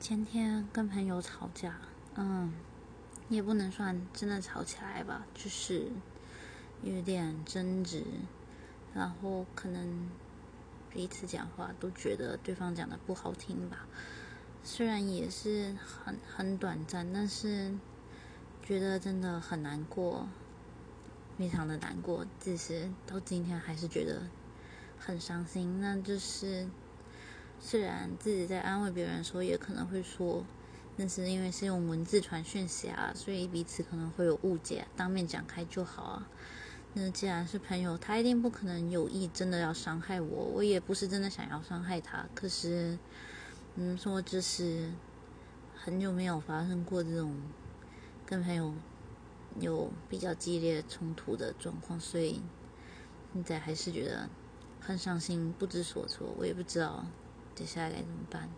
前天跟朋友吵架，嗯，也不能算真的吵起来吧，就是有点争执，然后可能彼此讲话都觉得对方讲的不好听吧。虽然也是很很短暂，但是觉得真的很难过，非常的难过。只是到今天还是觉得很伤心。那就是。虽然自己在安慰别人的时候，也可能会说，那是因为是用文字传讯息啊，所以彼此可能会有误解，当面讲开就好啊。那既然是朋友，他一定不可能有意真的要伤害我，我也不是真的想要伤害他。可是，嗯，说这是很久没有发生过这种跟朋友有比较激烈冲突的状况，所以现在还是觉得很伤心，不知所措，我也不知道。接下来该怎么办？